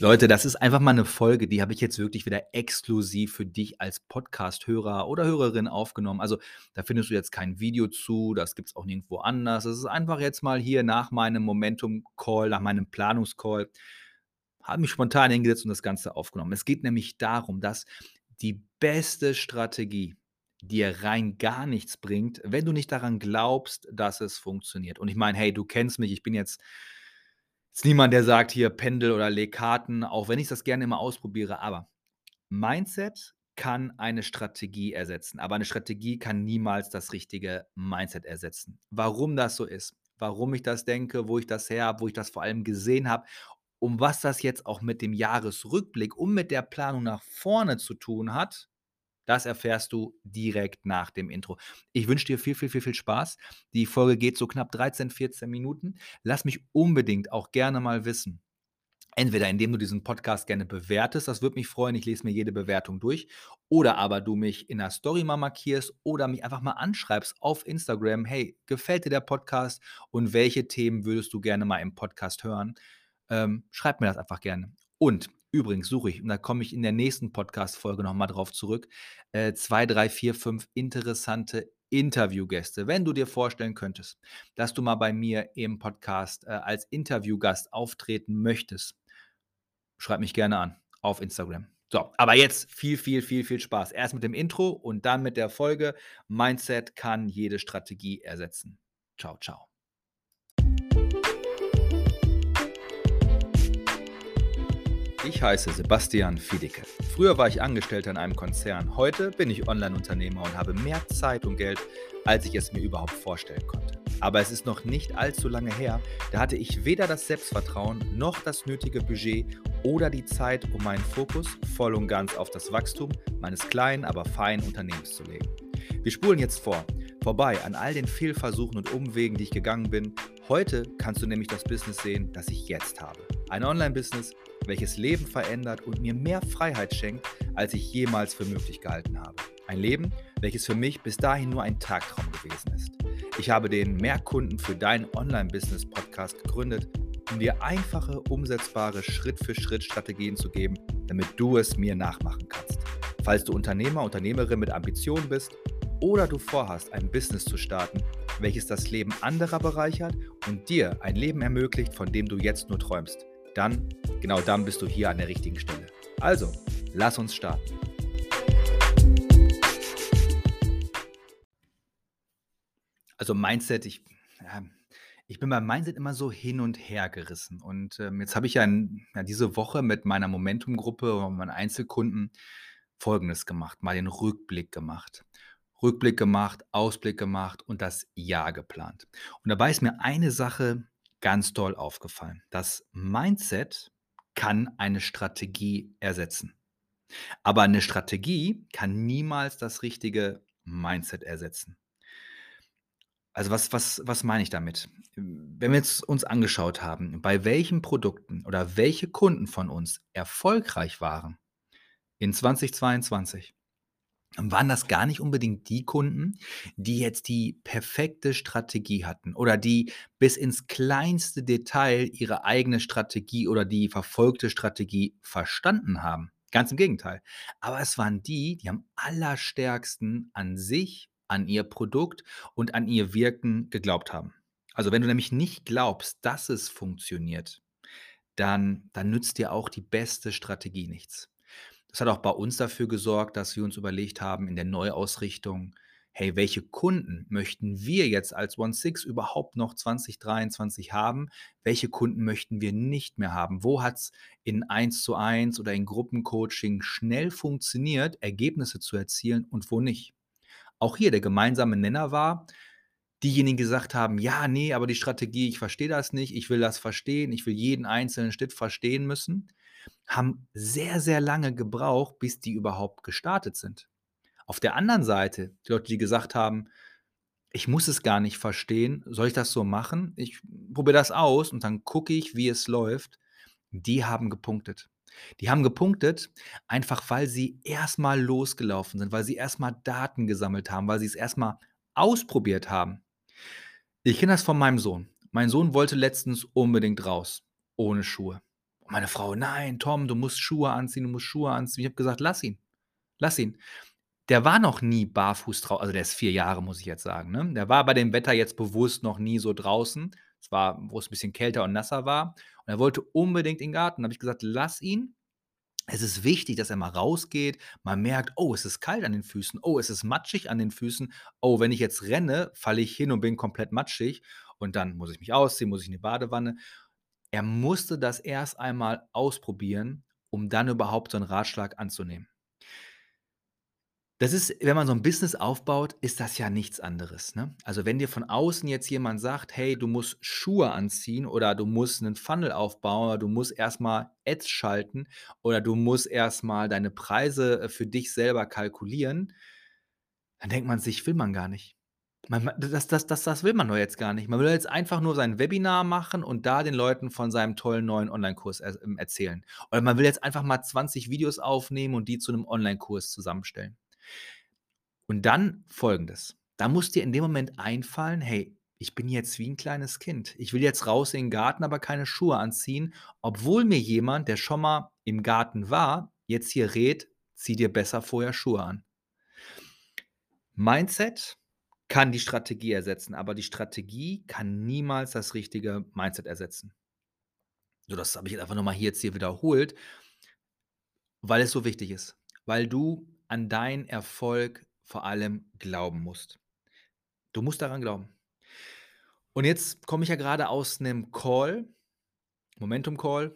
Leute, das ist einfach mal eine Folge, die habe ich jetzt wirklich wieder exklusiv für dich als Podcast-Hörer oder Hörerin aufgenommen. Also, da findest du jetzt kein Video zu, das gibt es auch nirgendwo anders. Das ist einfach jetzt mal hier nach meinem Momentum-Call, nach meinem Planungscall, habe mich spontan hingesetzt und das Ganze aufgenommen. Es geht nämlich darum, dass die beste Strategie dir rein gar nichts bringt, wenn du nicht daran glaubst, dass es funktioniert. Und ich meine, hey, du kennst mich, ich bin jetzt ist niemand, der sagt hier Pendel oder leg Karten, auch wenn ich das gerne immer ausprobiere, aber Mindset kann eine Strategie ersetzen, aber eine Strategie kann niemals das richtige Mindset ersetzen. Warum das so ist, warum ich das denke, wo ich das her habe, wo ich das vor allem gesehen habe, um was das jetzt auch mit dem Jahresrückblick und mit der Planung nach vorne zu tun hat, das erfährst du direkt nach dem Intro. Ich wünsche dir viel, viel, viel, viel Spaß. Die Folge geht so knapp 13, 14 Minuten. Lass mich unbedingt auch gerne mal wissen. Entweder indem du diesen Podcast gerne bewertest, das würde mich freuen, ich lese mir jede Bewertung durch, oder aber du mich in der Story mal markierst oder mich einfach mal anschreibst auf Instagram, hey, gefällt dir der Podcast und welche Themen würdest du gerne mal im Podcast hören? Ähm, schreib mir das einfach gerne. Und Übrigens suche ich, und da komme ich in der nächsten Podcast-Folge nochmal drauf zurück, äh, zwei, drei, vier, fünf interessante Interviewgäste. Wenn du dir vorstellen könntest, dass du mal bei mir im Podcast äh, als Interviewgast auftreten möchtest, schreib mich gerne an auf Instagram. So, aber jetzt viel, viel, viel, viel Spaß. Erst mit dem Intro und dann mit der Folge. Mindset kann jede Strategie ersetzen. Ciao, ciao. Ich heiße Sebastian Fiedicke. Früher war ich Angestellter in einem Konzern. Heute bin ich Online-Unternehmer und habe mehr Zeit und Geld, als ich es mir überhaupt vorstellen konnte. Aber es ist noch nicht allzu lange her, da hatte ich weder das Selbstvertrauen noch das nötige Budget oder die Zeit, um meinen Fokus voll und ganz auf das Wachstum meines kleinen, aber feinen Unternehmens zu legen. Wir spulen jetzt vor, vorbei an all den Fehlversuchen und Umwegen, die ich gegangen bin. Heute kannst du nämlich das Business sehen, das ich jetzt habe. Ein Online-Business, welches Leben verändert und mir mehr Freiheit schenkt, als ich jemals für möglich gehalten habe. Ein Leben, welches für mich bis dahin nur ein Tagtraum gewesen ist. Ich habe den Mehrkunden für dein Online-Business-Podcast gegründet, um dir einfache, umsetzbare Schritt-für-Schritt-Strategien zu geben, damit du es mir nachmachen kannst. Falls du Unternehmer, Unternehmerin mit Ambitionen bist oder du vorhast, ein Business zu starten, welches das Leben anderer bereichert und dir ein Leben ermöglicht, von dem du jetzt nur träumst, dann, genau dann bist du hier an der richtigen Stelle. Also, lass uns starten. Also Mindset, ich, ja, ich bin beim Mindset immer so hin und her gerissen. Und ähm, jetzt habe ich ja, in, ja, diese Woche mit meiner Momentum-Gruppe und meinen Einzelkunden Folgendes gemacht, mal den Rückblick gemacht. Rückblick gemacht, Ausblick gemacht und das Jahr geplant. Und dabei ist mir eine Sache ganz toll aufgefallen. Das Mindset kann eine Strategie ersetzen. Aber eine Strategie kann niemals das richtige Mindset ersetzen. Also was, was, was meine ich damit? Wenn wir jetzt uns angeschaut haben, bei welchen Produkten oder welche Kunden von uns erfolgreich waren in 2022, waren das gar nicht unbedingt die Kunden, die jetzt die perfekte Strategie hatten oder die bis ins kleinste Detail ihre eigene Strategie oder die verfolgte Strategie verstanden haben. Ganz im Gegenteil. Aber es waren die, die am allerstärksten an sich, an ihr Produkt und an ihr Wirken geglaubt haben. Also wenn du nämlich nicht glaubst, dass es funktioniert, dann, dann nützt dir auch die beste Strategie nichts. Das hat auch bei uns dafür gesorgt, dass wir uns überlegt haben in der Neuausrichtung, hey, welche Kunden möchten wir jetzt als One Six überhaupt noch 2023 haben? Welche Kunden möchten wir nicht mehr haben? Wo hat es in 1 zu 1 oder in Gruppencoaching schnell funktioniert, Ergebnisse zu erzielen und wo nicht? Auch hier der gemeinsame Nenner war, diejenigen gesagt haben, ja, nee, aber die Strategie, ich verstehe das nicht, ich will das verstehen, ich will jeden einzelnen Schritt verstehen müssen haben sehr, sehr lange gebraucht, bis die überhaupt gestartet sind. Auf der anderen Seite, die Leute, die gesagt haben, ich muss es gar nicht verstehen, soll ich das so machen? Ich probiere das aus und dann gucke ich, wie es läuft. Die haben gepunktet. Die haben gepunktet, einfach weil sie erstmal losgelaufen sind, weil sie erstmal Daten gesammelt haben, weil sie es erstmal ausprobiert haben. Ich kenne das von meinem Sohn. Mein Sohn wollte letztens unbedingt raus, ohne Schuhe. Und meine Frau: „Nein, Tom, du musst Schuhe anziehen, du musst Schuhe anziehen.“ Ich habe gesagt: „Lass ihn, lass ihn.“ Der war noch nie barfuß drau also, der ist 4 Jahre, muss ich jetzt sagen, ne? Der war bei dem Wetter jetzt bewusst noch nie so draußen. Es war wo es 'n bisschen kälter und nasser war. Und er wollte unbedingt in 'n Garten. Da habe ich gesagt: „Lass ihn. Es ist wichtig, dass er mal rausgeht, mal merkt: ‚Oh, es ist kalt an den Füßen. Oh, es ist matschig an den Füßen. Oh, wenn ich jetzt renne, falle ich hin und bin komplett matschig und dann muss ich mich ausziehen, muss ich in die Badewanne.‘“ Er musste das erst einmal ausprobieren, um dann überhaupt so 'n Ratschlag anzunehmen. Das ist wenn man so 'n Business aufbaut, ist das ja nichts anderes, ne? Also, wenn dir von außen jetzt jemand sagt: „Hey, du musst Schuhe anziehen oder du musst 'nen Funnel aufbauen oder du musst erst mal Ads schalten oder du musst erst mal deine Preise, äh, für dich selber kalkulieren“, dann denkt man sich: „Will man gar nicht.“ Man ma das das das das will man doch jetzt gar nicht. Man will jetzt einfach nur sein Webinar machen und da den Leuten von seinem tollen neuen Onlinekurs er ähm, erzählen. Oder man will jetzt einfach mal 20 Videos aufnehmen und die zu 'nem Onlinekurs zusammenstellen. Und dann Folgendes: Da muss dir in dem Moment einfallen: „Hey, ich bin jetzt wie 'n kleines Kind. Ich will jetzt raus in 'n Garten, aber keine Schuhe anziehen, obwohl mir jemand, der schon mal im Garten war, jetzt hier rät: ‚Zieh dir besser vorher Schuhe an.‘“ Mindset kann die Strategie ersetzen, aber die Strategie kann niemals das richtige Mindset ersetzen. So, das habe ich jetzt einfach noch mal hier jetzt hier wiederholt weil es so wichtig ist, weil du an deinen Erfolg vor allem glauben musst. Du musst daran glauben. Und jetzt komme ich ja grade aus 'nem Call, Momentum Call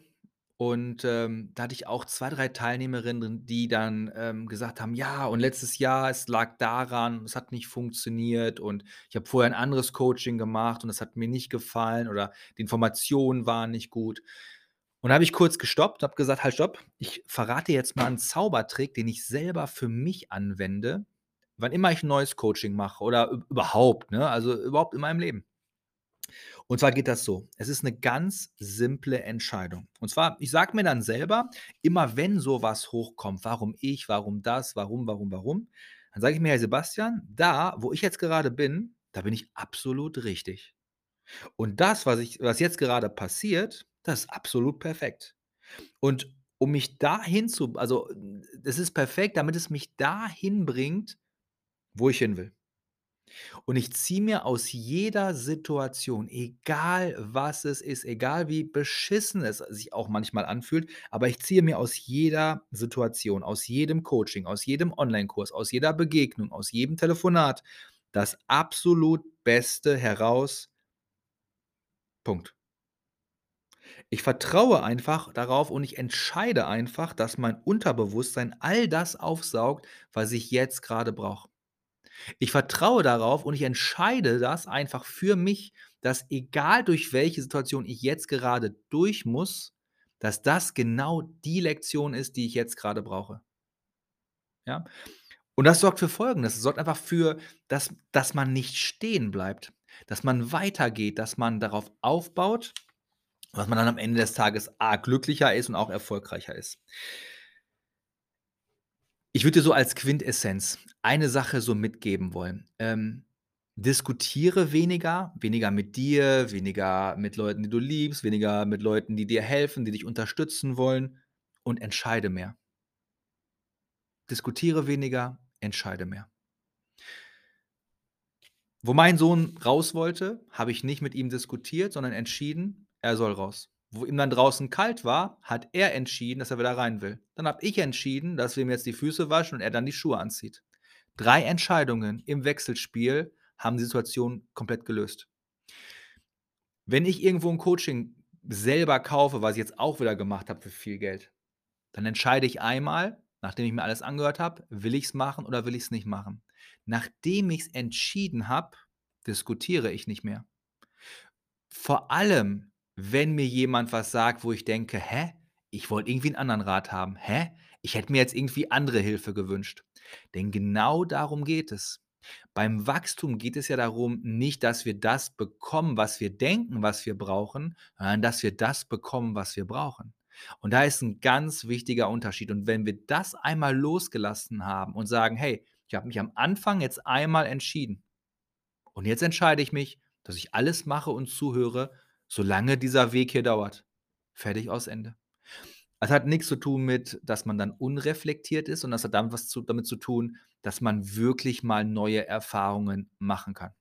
und, ähm, da hatte ich auch 2, 3 Teilnehmerinnen die dann, ähm, gesagt haben: „Ja, und letztes Jahr, es lag daran, es hat nicht funktioniert und ich habe vorher 'n anderes Coaching gemacht und das hat mir nicht gefallen oder die Informationen waren nicht gut.“ Und da habe ich kurz gestoppt, habe gesagt: „Halt, stopp. Ich verrate jetzt mal 'n Zaubertrick, den ich selber für mich anwende, wann immer ich 'n neues Coaching mache oder üb überhaupt, ne, also, überhaupt in meinem Leben.“ Und zwar geht das so: Es ist 'ne ganz simple Entscheidung. Und zwar, ich sage mir dann selber, immer wenn so was hochkommt: „Warum ich? Warum das? Warum, warum, warum?“ Dann sage ich mir: „Hey Sebastian, da, wo ich jetzt gerade bin, da bin ich absolut richtig. Und das, was ich was jetzt gerade passiert, das ist absolut perfekt. Und um mich dahin zu also, es ist perfekt, damit es mich dahin bringt, wo ich hin will. Und ich ziehe mir aus jeder Situation, egal was es ist, egal wie beschissen es sich auch manchmal anfühlt, aber ich ziehe mir aus jeder Situation, aus jedem Coaching, aus jedem Onlinekurs, aus jeder Begegnung, aus jedem Telefonat das absolut Beste heraus Punkt. Ich vertraue einfach darauf und ich entscheide einfach, dass mein Unterbewusstsein all das aufsaugt, was ich jetzt grade brauche. Ich vertraue darauf und ich entscheide das einfach für mich, dass egal durch welche Situation ich jetzt gerade durch muss, dass das genau die Lektion ist, die ich jetzt grade brauche. Ja? Und das sorgt für Folgendes: Es sorgt einfach für dass dass man nicht stehen bleibt, dass man weitergeht, dass man darauf aufbaut, dass man dann am Ende des Tages A glücklicher ist und auch erfolgreicher ist. Ich würde dir so als Quintessenz eine Sache so mitgeben wollen. Ähm, diskutiere weniger, weniger mit dir, weniger mit Leuten, die du liebst, weniger mit Leuten, die dir helfen, die dich unterstützen wollen und entscheide mehr. Diskutiere weniger, entscheide mehr. Wo mein Sohn raus wollte, habe ich nicht mit ihm diskutiert, sondern entschieden, er soll raus. Wo ihm dann draußen kalt war, hat er entschieden, dass er wieder rein will. Dann habe ich entschieden, dass wir ihm jetzt die Füße waschen und er dann die Schuhe anzieht. 3 Entscheidungen im Wechselspiel haben die Situation komplett gelöst. Wenn ich irgendwo 'n Coaching selber kaufe, was ich jetzt auch wieder gemacht habe für viel Geld, dann entscheide ich einmal, nachdem ich mir alles angehört habe: Will ich's machen oder will ich's nicht machen? Nachdem ich's entschieden habe, diskutiere ich nicht mehr. Vor allem, wenn mir jemand was sagt, wo ich denke: „Hä? Ich wollte irgendwie 'n anderen Rat haben. Hä? Ich hätte mir jetzt irgendwie andere Hilfe gewünscht.“ Denn genau darum geht es. Beim Wachstum geht es ja darum, nicht, dass wir das bekommen, was wir denken, was wir brauchen, sondern dass wir das bekommen, was wir brauchen. Und da ist 'n ganz wichtiger Unterschied. Und wenn wir das einmal losgelassen haben und sagen: „Hey, ich habe mich am Anfang jetzt einmal entschieden. Und jetzt entscheide ich mich, dass ich alles mache und zuhöre, solange dieser Weg hier dauert.“ Fertig, aus, Ende. Es hat nichts zu tun mit, dass man dann unreflektiert ist, sondern das hat dann was zu damit zu tun, dass man wirklich mal neue Erfahrungen machen kann.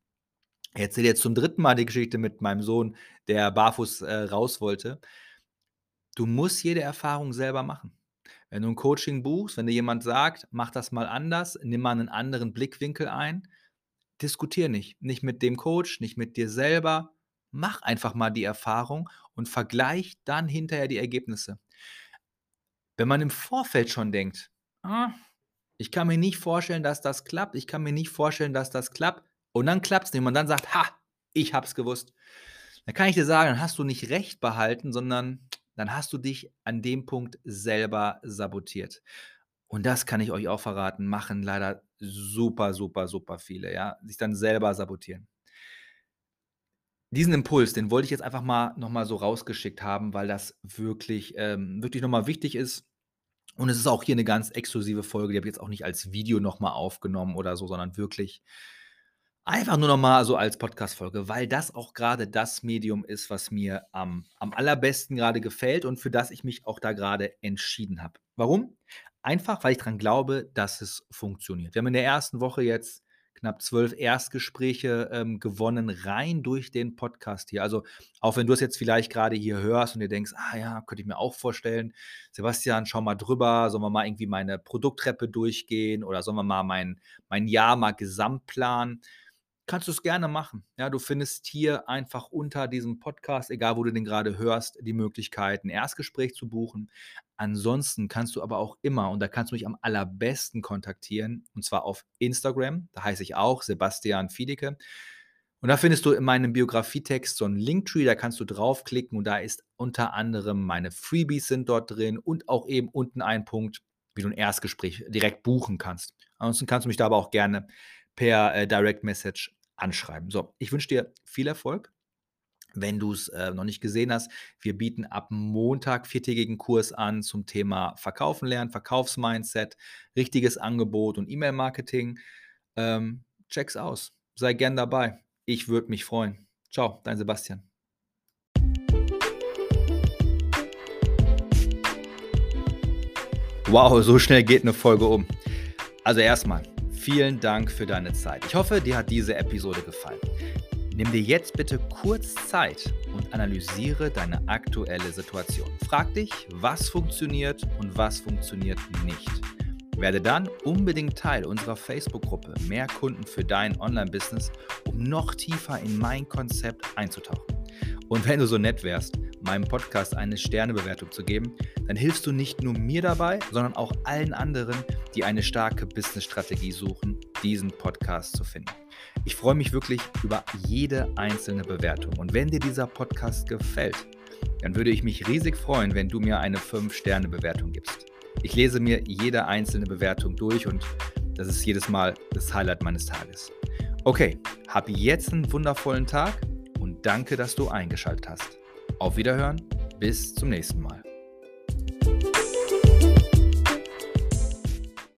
Ich erzähle jetzt zum dritten Mal die Geschichte mit meinem Sohn, der barfuß, äh, raus wollte. Du musst jede Erfahrung selber machen. Wenn du 'n Coaching buchst, wenn dir jemand sagt: „Mach das mal anders, nimm mal 'nen anderen Blickwinkel ein“, diskutiere nicht. Nicht mit dem Coach, nicht mit dir selber. Mach einfach mal die Erfahrung und vergleich dann hinterher die Ergebnisse. Wenn man im Vorfeld schon denkt: „Ah, ich kann mir nicht vorstellen, dass das klappt. Ich kann mir nicht vorstellen, dass das klappt“, und dann klappt's nicht und dann sagt: „Ha, ich habe es gewusst.“ Dann kann ich dir sagen, dann hast du nicht Recht behalten, sondern dann hast du dich an dem Punkt selber sabotiert. Und das kann ich euch auch verraten, machen leider super, super, super viele, ja, sich dann selber sabotieren. Diesen Impuls, den wollte ich jetzt einfach mal noch mal so rausgeschickt haben, weil das wirklich, ähm, wirklich noch mal wichtig ist. Und es ist auch hier 'ne ganz exklusive Folge, die habe ich jetzt auch nicht als Video noch mal aufgenommen oder so, sondern wirklich einfach nur noch mal so als Podcast-Folge, weil das auch grade das Medium ist, was mir am am allerbesten grade gefällt und für das ich mich auch da grade entschieden habe. Warum? Einfach, weil ich dran glaube, dass es funktioniert. Wir haben in der 1. Woche jetzt knapp 12 Erstgespräche, ähm, gewonnen, rein durch den Podcast hier. Also, auch wenn du das jetzt vielleicht grade hier hörst und dir denkst: „Ah ja, könnte ich mir auch vorstellen. Sebastian, schau mal drüber. Sollen wir mal irgendwie meine Produkttreppe durchgehen oder sollen wir mal mein mein Jahr mal gesamt planen?“ Kannst du's gerne machen. Ja, du findest hier einfach unter diesem Podcast, egal wo du den grade hörst, die Möglichkeit, 'n Erstgespräch zu buchen. Ansonsten kannst du aber auch immer und da kannst du mich am allerbesten kontaktieren, und zwar auf Instagram. Da heiße ich auch Sebastian Fiedeke. Und da findest du in meinem Biografietext so 'n Linktree, da kannst du draufklicken und da ist unter anderem meine Freebies sind dort drin und auch eben unten ein Punkt, wie du 'n Erstgespräch direkt buchen kannst. Ansonsten kannst du mich da aber auch gerne per, äh, Direct Message anschreiben. So, ich wünsche dir viel Erfolg. Wenn du's, äh, noch nicht gesehen hast, wir bieten ab Montag viertägigen Kurs an zum Thema Verkaufen lernen, Verkaufsmindset, richtiges Angebot und E-Mail-Marketing. Ähm, check's aus. Sei gern dabei. Ich würde mich freuen. Tschau, dein Sebastian. Wow, so schnell geht 'ne Folge um. Also, erst mal vielen Dank für deine Zeit. Ich hoffe, dir hat diese Episode gefallen. Nimm dir jetzt bitte kurz Zeit und analysiere deine aktuelle Situation. Frag dich, was funktioniert und was funktioniert nicht. Werde dann unbedingt Teil unserer Facebook-Gruppe „Mehr Kunden für dein Online-Business“, um noch tiefer in mein Konzept einzutauchen. Und wenn du so nett wärst, meinem Podcast eine Sternebewertung zu geben, dann hilfst du nicht nur mir dabei, sondern auch allen anderen, die eine starke Businessstrategie suchen, diesen Podcast zu finden. Ich freue mich wirklich über jede einzelne Bewertung. Und wenn dir dieser Podcast gefällt, dann würde ich mich riesig freuen, wenn du mir eine 5-Sterne-Bewertung gibst. Ich lese mir jede einzelne Bewertung durch und das ist jedes Mal das Highlight meines Tages. Okay, hab jetzt 'n wundervollen Tag und danke, dass du eingeschaltet hast. Auf Wiederhören, bis zum nächsten Mal.